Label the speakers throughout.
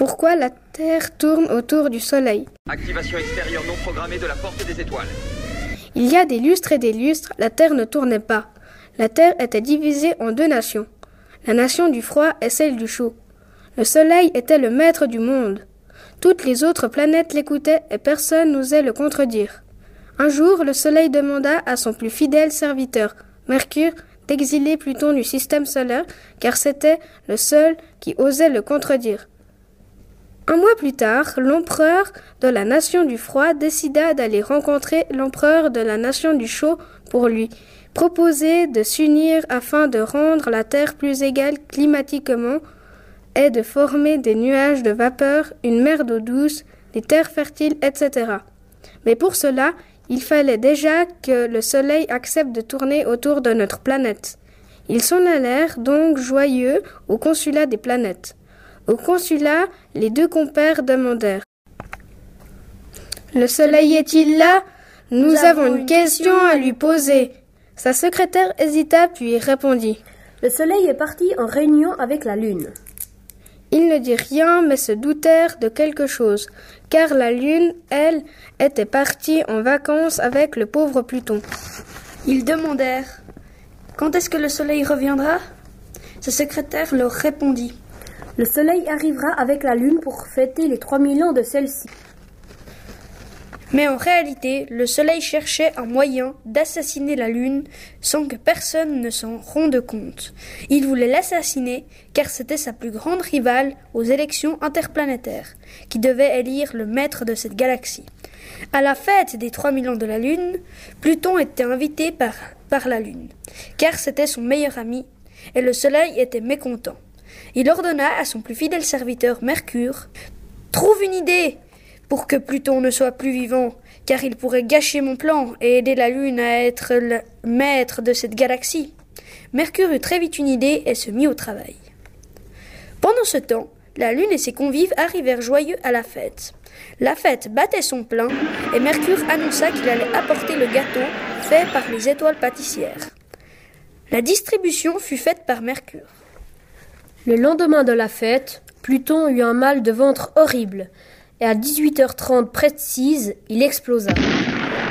Speaker 1: Pourquoi la Terre tourne autour du Soleil
Speaker 2: Activation extérieure non programmée de la porte des étoiles.
Speaker 1: Il y a des lustres et des lustres, la Terre ne tournait pas. La Terre était divisée en deux nations. La nation du froid et celle du chaud. Le Soleil était le maître du monde. Toutes les autres planètes l'écoutaient et personne n'osait le contredire. Un jour, le Soleil demanda à son plus fidèle serviteur, Mercure, d'exiler Pluton du système solaire, car c'était le seul qui osait le contredire. Un mois plus tard, l'empereur de la nation du froid décida d'aller rencontrer l'empereur de la nation du chaud pour lui proposer de s'unir afin de rendre la Terre plus égale climatiquement et de former des nuages de vapeur, une mer d'eau douce, des terres fertiles, etc. Mais pour cela, il fallait déjà que le Soleil accepte de tourner autour de notre planète. Ils s'en allèrent donc joyeux au consulat des planètes. Au consulat, les deux compères demandèrent Le Soleil est-il là? Nous, avons une question à lui poser. Sa secrétaire hésita puis répondit
Speaker 3: Le Soleil est parti en réunion avec la Lune.
Speaker 1: Ils ne dirent rien, mais se doutèrent de quelque chose, car la Lune, elle, était partie en vacances avec le pauvre Pluton.
Speaker 4: Ils demandèrent Quand est-ce que le Soleil reviendra? Sa secrétaire leur répondit
Speaker 3: Le Soleil arrivera avec la Lune pour fêter les trois mille ans de celle-ci.
Speaker 4: Mais en réalité, le Soleil cherchait un moyen d'assassiner la Lune sans que personne ne s'en rende compte. Il voulait l'assassiner car c'était sa plus grande rivale aux élections interplanétaires, qui devait élire le maître de cette galaxie. À la fête des 3000 ans de la Lune, Pluton était invité par, par la Lune, car c'était son meilleur ami, et le Soleil était mécontent. Il ordonna à son plus fidèle serviteur Mercure Trouve une idée pour que Pluton ne soit plus vivant, car il pourrait gâcher mon plan et aider la Lune à être le maître de cette galaxie. Mercure eut très vite une idée et se mit au travail. Pendant ce temps, la Lune et ses convives arrivèrent joyeux à la fête. La fête battait son plein et Mercure annonça qu'il allait apporter le gâteau fait par les étoiles pâtissières. La distribution fut faite par Mercure.
Speaker 3: Le lendemain de la fête, Pluton eut un mal de ventre horrible et à 18h30 précise, il explosa.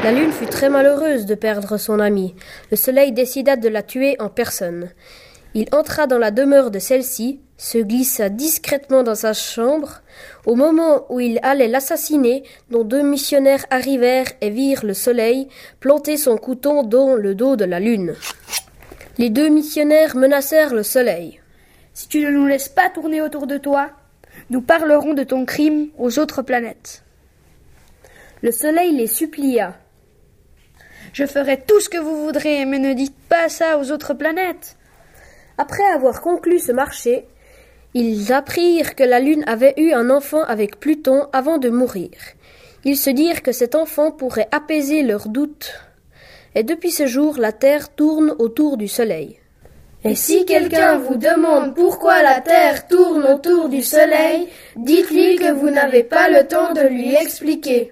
Speaker 3: La Lune fut très malheureuse de perdre son ami. Le Soleil décida de la tuer en personne. Il entra dans la demeure de celle-ci, se glissa discrètement dans sa chambre. Au moment où il allait l'assassiner, dont deux missionnaires arrivèrent et virent le Soleil planter son couteau dans le dos de la Lune. Les deux missionnaires menacèrent le Soleil.
Speaker 4: Si tu ne nous laisses pas tourner autour de toi, nous parlerons de ton crime aux autres planètes.
Speaker 3: Le soleil les supplia.
Speaker 4: Je ferai tout ce que vous voudrez, mais ne dites pas ça aux autres planètes.
Speaker 3: Après avoir conclu ce marché, ils apprirent que la Lune avait eu un enfant avec Pluton avant de mourir. Ils se dirent que cet enfant pourrait apaiser leurs doutes. Et depuis ce jour, la Terre tourne autour du Soleil.
Speaker 5: Et si quelqu'un vous demande pourquoi la Terre tourne autour du Soleil, dites-lui que vous n'avez pas le temps de lui expliquer.